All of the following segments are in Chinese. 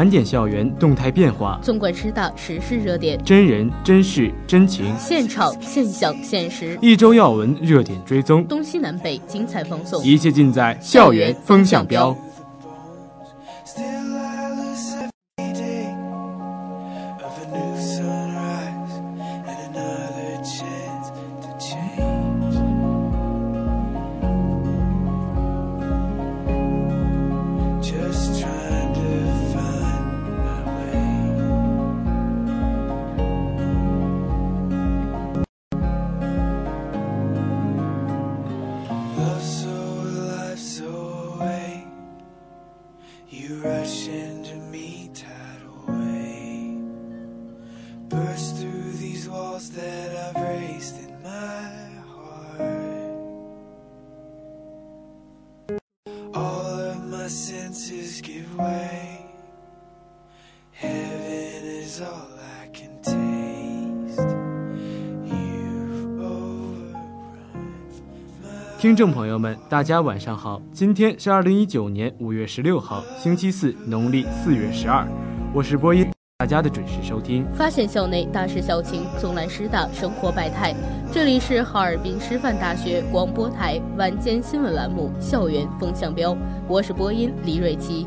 盘点校园动态变化，纵观师大时事热点，真人真事真情，现场现象现实，一周要闻热点追踪，东西南北精彩放送，一切尽在校园风向标。these walls that I've raised in my heart. All of my senses give way. Heaven is all I can taste. You've overrun my 听众朋友们，大家晚上好，今天是二零一九年五月十六号，星期四，农历四月十二，我是播音，大 家的准时收听。发现校内大事小情，纵览师大生活百态。这里是哈尔滨师范大学广播台晚间新闻栏目《校园风向标》，我是播音李瑞琪。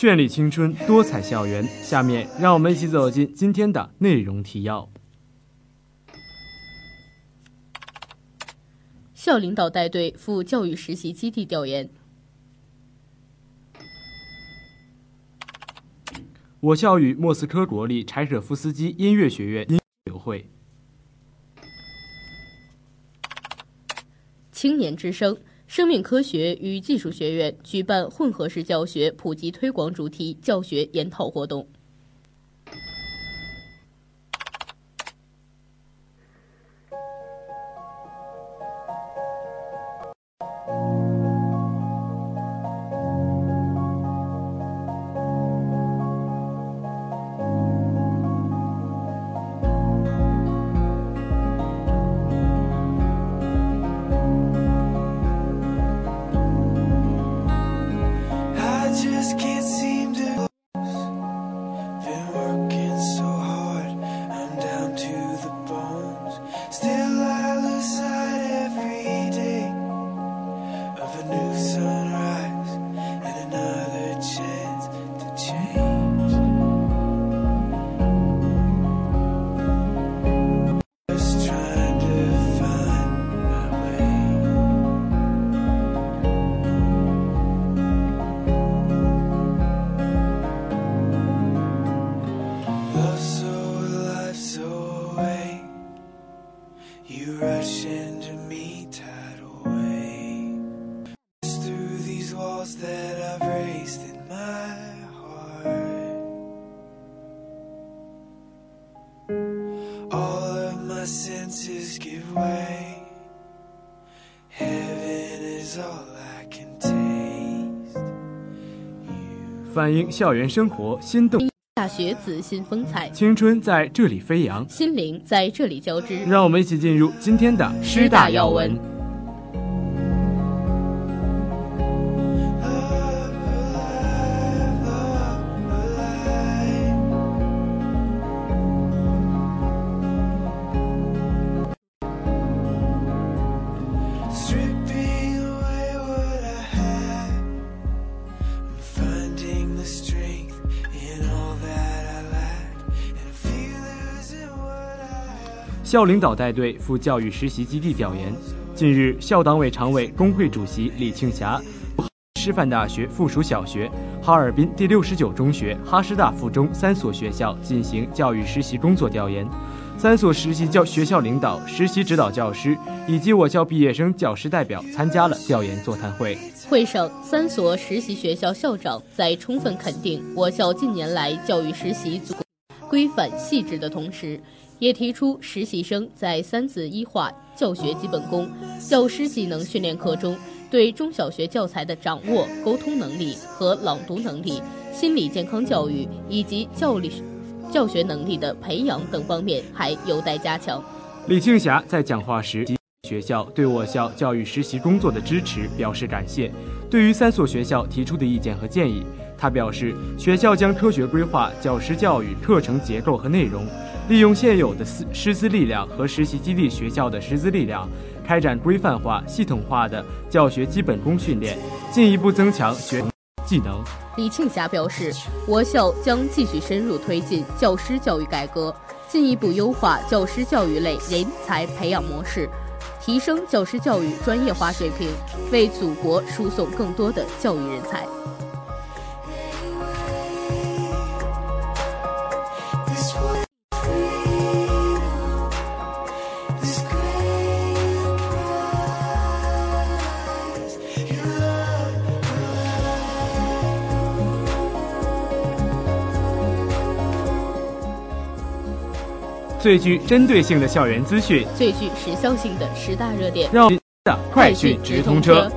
绚丽青春，多彩校园。下面让我们一起走进今天的内容提要。校领导带队赴教育实习基地调研。我校与莫斯科国立柴可夫斯基音乐学院音乐会。青年之声，生命科学与技术学院举办混合式教学普及推广主题教学研讨活动。反映校园生活心动，大学自信风采，青春在这里飞扬。心灵在这里交织。让我们一起进入今天的师大要闻。校领导带队赴教育实习基地调研。近日，校党委常委工会主席李庆霞、师范大学附属小学、哈尔滨第六十九中学、哈师大附中三所学校进行教育实习工作调研。三所实习教学校领导、实习指导教师以及我校毕业生教师代表参加了调研座谈会。会上，三所实习学校校长在充分肯定我校近年来教育实习规范细致的同时，也提出实习生在三字一化教学基本功、教师技能训练课中，对中小学教材的掌握、沟通能力和朗读能力、心理健康教育以及教理教学能力的培养等方面还有待加强。李庆霞在讲话时，学校对我校教育实习工作的支持表示感谢。对于三所学校提出的意见和建议，他表示，学校将科学规划教师教育课程结构和内容，利用现有的师师资力量和实习基地学校的师资力量，开展规范化、系统化的教学基本功训练，进一步增强学技能。李庆霞表示，我校将继续深入推进教师教育改革，进一步优化教师教育类人才培养模式，提升教师教育专业化水平，为祖国输送更多的教育人才。最具针对性的校园资讯，最具时效性的十大热点，让的快讯直通车。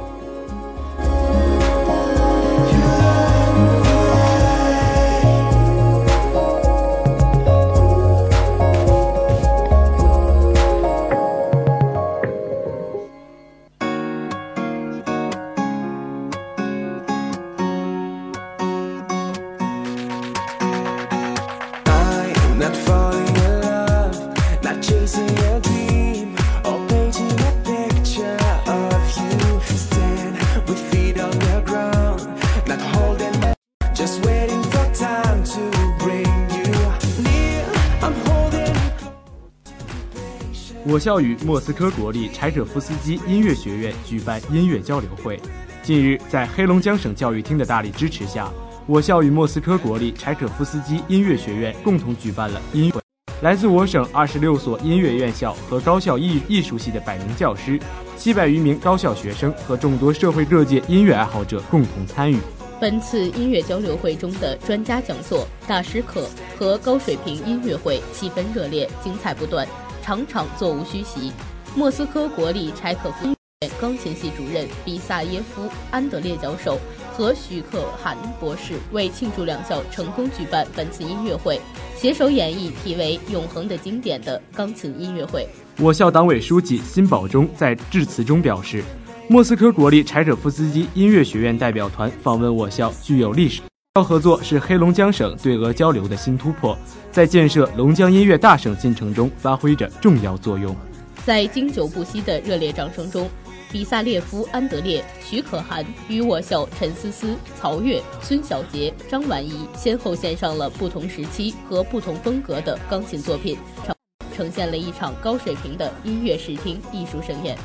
我校与莫斯科国立柴可夫斯基音乐学院举办音乐交流会。近日，在黑龙江省教育厅的大力支持下，我校与莫斯科国立柴可夫斯基音乐学院共同举办了音乐。来自我省二十六所音乐院校和高校艺艺术系的百名教师、七百余名高校学生和众多社会各界音乐爱好者共同参与。本次音乐交流会中的专家讲座、大师课和高水平音乐会气氛热烈，精彩不断，场场座无虚席。莫斯科国立柴可夫音乐院钢琴系主任比萨耶夫·安德烈教授和许可汗博士为庆祝两校成功举办本次音乐会，携手演绎题为《永恒的经典》的钢琴音乐会。我校党委书记辛保忠在致辞中表示，莫斯科国立柴可夫斯基音乐学院代表团访问我校具有历史。校合作是黑龙江省对俄交流的新突破，在建设龙江音乐大省进程中发挥着重要作用。在经久不息的热烈掌声中，比萨列夫·安德烈、许可汗与我校陈思思、曹越、孙小杰、张婉怡先后献上了不同时期和不同风格的钢琴作品，呈呈现了一场高水平的音乐视听艺术盛宴。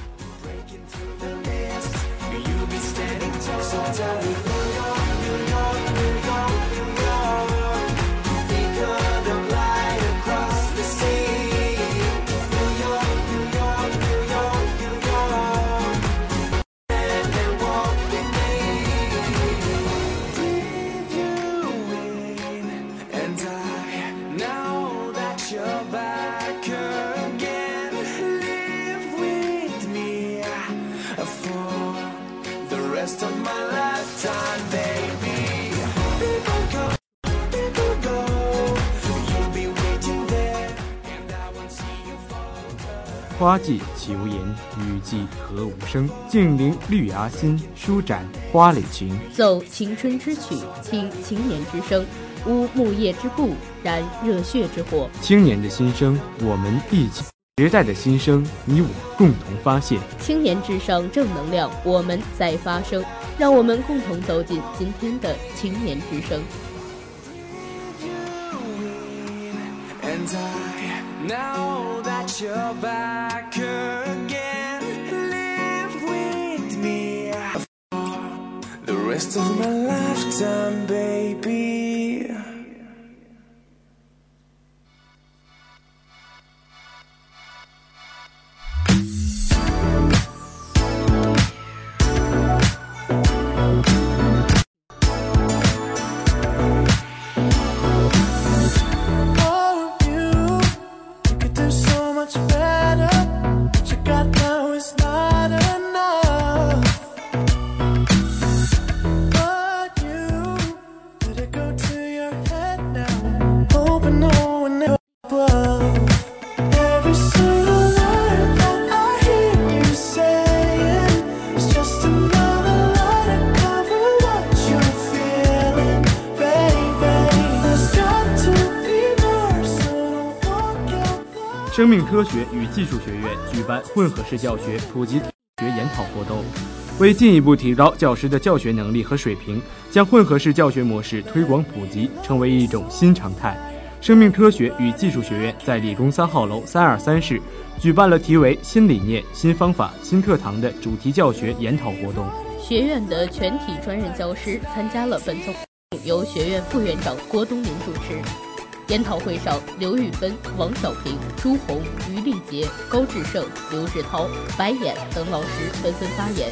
花季岂无言，雨季何无声？静聆绿芽心，舒展花蕾情。奏青春之曲，听青年之声，舞木叶之步，燃热血之火。青年的心声，我们一起；时代的心声，你我共同发现。青年至上正能量，我们在发声，让我们共同走进今天的青年之声。And I know you're back again. Live with me for the rest of my lifetime, baby. 科学与技术学院举办混合式教学普及学研讨活动，为进一步提高教师的教学能力和水平，将混合式教学模式推广普及，成为一种新常态。生命科学与技术学院在理工三号楼三二三室举办了题为“新理念、新方法、新课堂”的主题教学研讨活动。学院的全体专任教师参加了本次活动，由学院副院长郭东林主持。研讨会上，刘玉芬、王小平、朱红、于丽杰、高志胜、刘志涛、白眼等老师纷纷发言，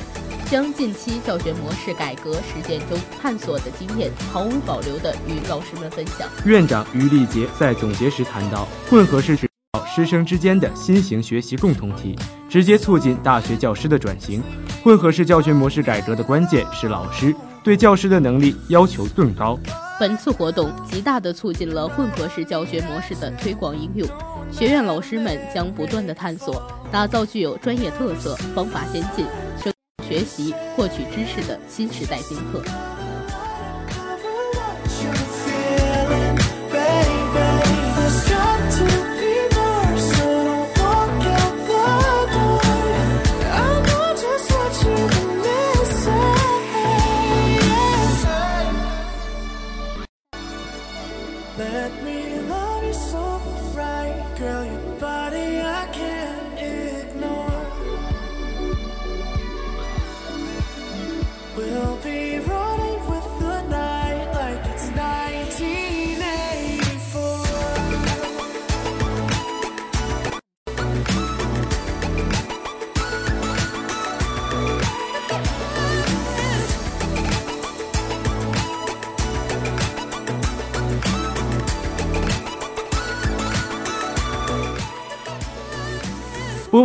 将近期教学模式改革实践中探索的经验毫无保留地与老师们分享。院长于丽杰在总结时谈到，混合式是师生之间的新型学习共同体，直接促进大学教师的转型。混合式教学模式改革的关键是老师对教师的能力要求更高。本次活动极大地促进了混合式教学模式的推广应用。学院老师们将不断地探索，打造具有专业特色、方法先进、生学习、获取知识的新时代新课。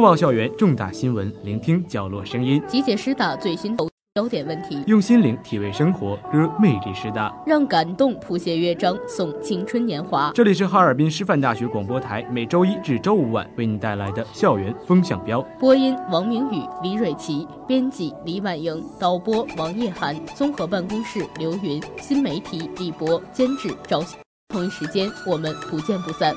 播报校园重大新闻，聆听角落声音，集结师大最新焦点问题，用心灵体味生活，歌魅力师大。让感动谱写乐章，颂青春年华。这里是哈尔滨师范大学广播台，每周一至周五晚为你带来的校园风向标。播音：王明宇、李蕊琪，编辑：李婉莹，导播：王叶涵，综合办公室：刘云，新媒体：李博，监制：赵鑫。同一时间，我们不见不散。